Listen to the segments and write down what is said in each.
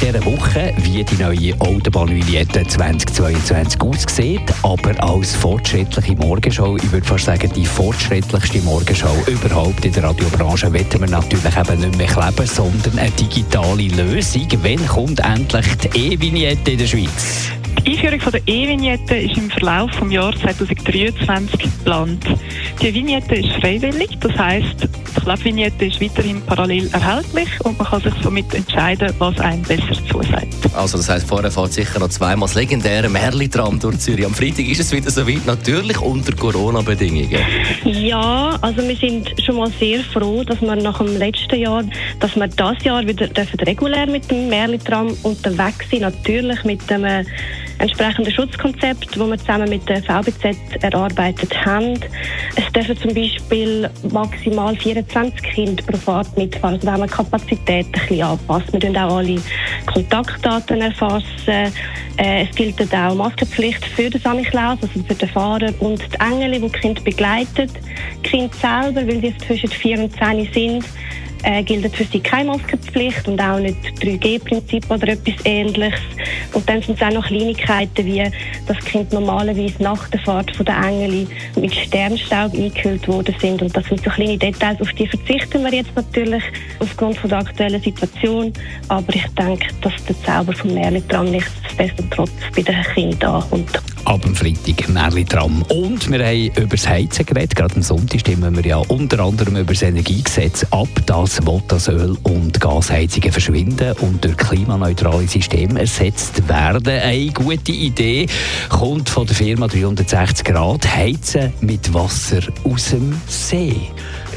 Dieser Woche, wie die neue Autobahnvignette 2022 aussieht, aber als fortschrittliche Morgenshow, ich würde fast sagen, die fortschrittlichste Morgenshow überhaupt in der Radiobranche, wollen wir natürlich eben nicht mehr kleben, sondern eine digitale Lösung. Wann kommt endlich die E-Vignette in der Schweiz? Die Einführung von der E-Vignette ist im Verlauf des Jahres 2023 geplant. Die Vignette ist freiwillig, das heisst, die Klebvignette ist weiterhin parallel erhältlich und man kann sich somit entscheiden, was einem besser zusagt. Also das heisst, vorher fährt sicher noch zweimal das legendäre Merli-Tram durch Zürich. Am Freitag ist es wieder soweit, natürlich unter Corona-Bedingungen. Ja, also wir sind schon mal sehr froh, dass wir nach dem letzten Jahr, dass wir das Jahr wieder dürfen regulär mit dem Merli-Tram unterwegs sind, natürlich mit dem äh, entsprechenden Schutzkonzept, das wir zusammen mit der VBZ erarbeitet haben. Es dürfen zum Beispiel maximal 24 Kinder pro Fahrt mitfahren. Also da haben wir Kapazität ein bisschen angepasst. Wir erfassen auch alle Kontaktdaten. erfassen. Äh, es gilt auch Maskenpflicht für den Samichlaus, also für den Fahrer und die Engel, die die Kinder begleiten. Die Kinder selber, weil sie zwischen 4 und 10 sind, äh, gilt für sie keine Maskenpflicht und auch nicht 3G-Prinzip oder etwas ähnliches. Und dann sind es auch noch Kleinigkeiten, wie das Kind normalerweise nach der Fahrt von der Engeli mit Sternstaub eingekühlt worden sind. Und das sind so kleine Details, auf die verzichten wir jetzt natürlich aufgrund von der aktuellen Situation. Aber ich denke, dass der Zauber vom Märchen nicht trotz bei den Kindern ankommt ab dem Freitag Märli-Tram. Und wir haben über das Heizen geredet. Gerade am Sonntag stimmen wir ja unter anderem über das Energiegesetz ab. Das will das Öl- und Gasheizungen verschwinden und durch klimaneutrale Systeme ersetzt werden. Eine gute Idee kommt von der Firma 360 Grad. Heizen mit Wasser aus dem See.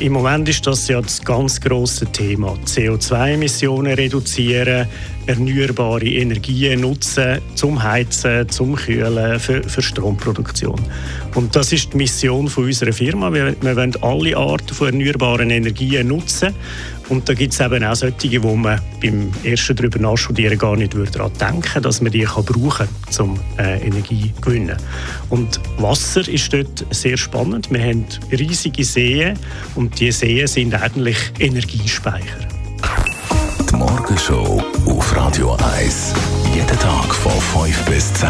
Im Moment ist das ja das ganz große Thema. CO2-Emissionen reduzieren, erneuerbare Energien nutzen zum Heizen, zum Kühlen, für, für Stromproduktion. Und das ist die Mission unserer Firma. Wir, wir wollen alle Arten von erneuerbaren Energien nutzen. Und da gibt es eben auch solche, wo man beim ersten darüber nachstudieren gar nicht daran denken dass man die kann brauchen kann, um äh, Energie zu gewinnen. Und Wasser ist dort sehr spannend. Wir haben riesige Seen und diese Seen sind eigentlich Energiespeicher. Die Morgenshow auf Radio 1. Jeden Tag von 5 bis 10.